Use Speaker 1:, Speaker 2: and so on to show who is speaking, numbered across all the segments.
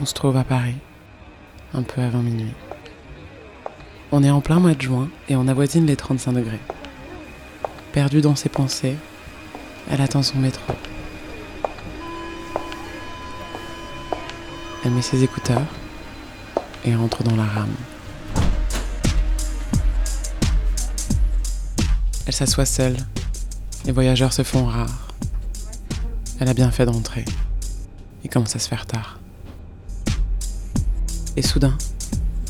Speaker 1: On se trouve à Paris, un peu avant minuit. On est en plein mois de juin et on avoisine les 35 degrés. Perdue dans ses pensées, elle attend son métro. Elle met ses écouteurs et entre dans la rame. Elle s'assoit seule. Les voyageurs se font rares. Elle a bien fait d'entrer. Il commence à se faire tard. Et soudain,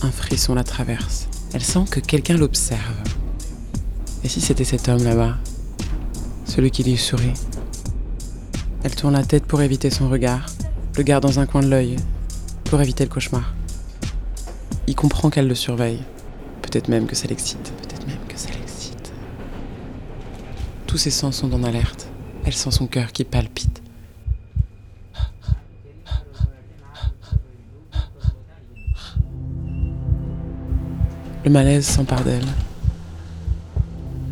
Speaker 1: un frisson la traverse. Elle sent que quelqu'un l'observe. Et si c'était cet homme là-bas? Celui qui lui sourit? Elle tourne la tête pour éviter son regard, le garde dans un coin de l'œil, pour éviter le cauchemar. Il comprend qu'elle le surveille. Peut-être même que ça l'excite. Peut-être même que ça l'excite. Tous ses sens sont en alerte. Elle sent son cœur qui palpite. Le malaise s'empare d'elle.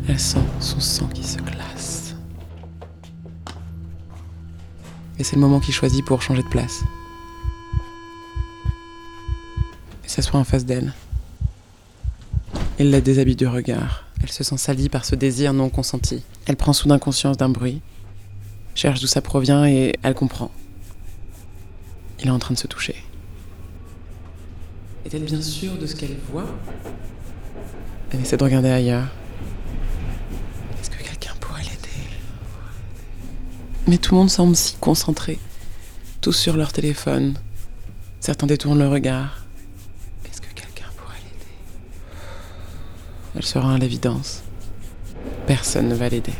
Speaker 1: Elle sent son sang qui se glace. Et c'est le moment qu'il choisit pour changer de place. Et s'assoit en face d'elle. Il la déshabille du regard. Elle se sent salie par ce désir non consenti. Elle prend soudain conscience d'un bruit, cherche d'où ça provient et elle comprend. Il est en train de se toucher. Est-elle bien sûre de ce qu'elle voit Elle essaie de regarder ailleurs. Est-ce que quelqu'un pourrait l'aider? Mais tout le monde semble si concentré. Tous sur leur téléphone. Certains détournent le regard. Est-ce que quelqu'un pourrait l'aider? Elle se rend à l'évidence. Personne ne va l'aider.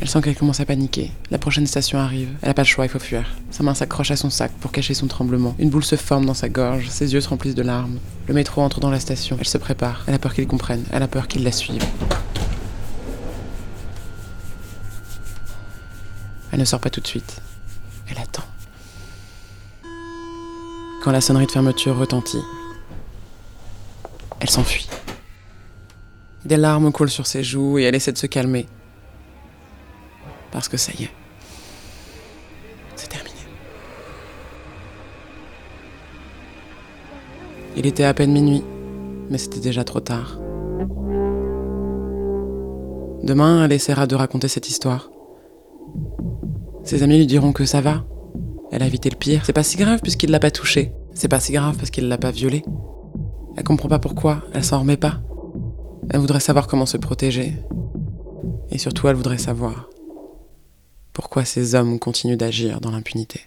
Speaker 1: Elle sent qu'elle commence à paniquer. La prochaine station arrive. Elle n'a pas le choix, il faut fuir. Sa main s'accroche à son sac pour cacher son tremblement. Une boule se forme dans sa gorge, ses yeux se remplissent de larmes. Le métro entre dans la station. Elle se prépare. Elle a peur qu'il comprenne. Elle a peur qu'il la suive. Elle ne sort pas tout de suite. Elle attend. Quand la sonnerie de fermeture retentit, elle s'enfuit. Des larmes coulent sur ses joues et elle essaie de se calmer. Parce que ça y est. C'est terminé. Il était à peine minuit, mais c'était déjà trop tard. Demain, elle essaiera de raconter cette histoire. Ses amis lui diront que ça va. Elle a évité le pire. C'est pas si grave puisqu'il l'a pas touchée. C'est pas si grave parce qu'il l'a pas violée. Elle comprend pas pourquoi, elle s'en remet pas. Elle voudrait savoir comment se protéger. Et surtout, elle voudrait savoir pourquoi ces hommes continuent d'agir dans l'impunité.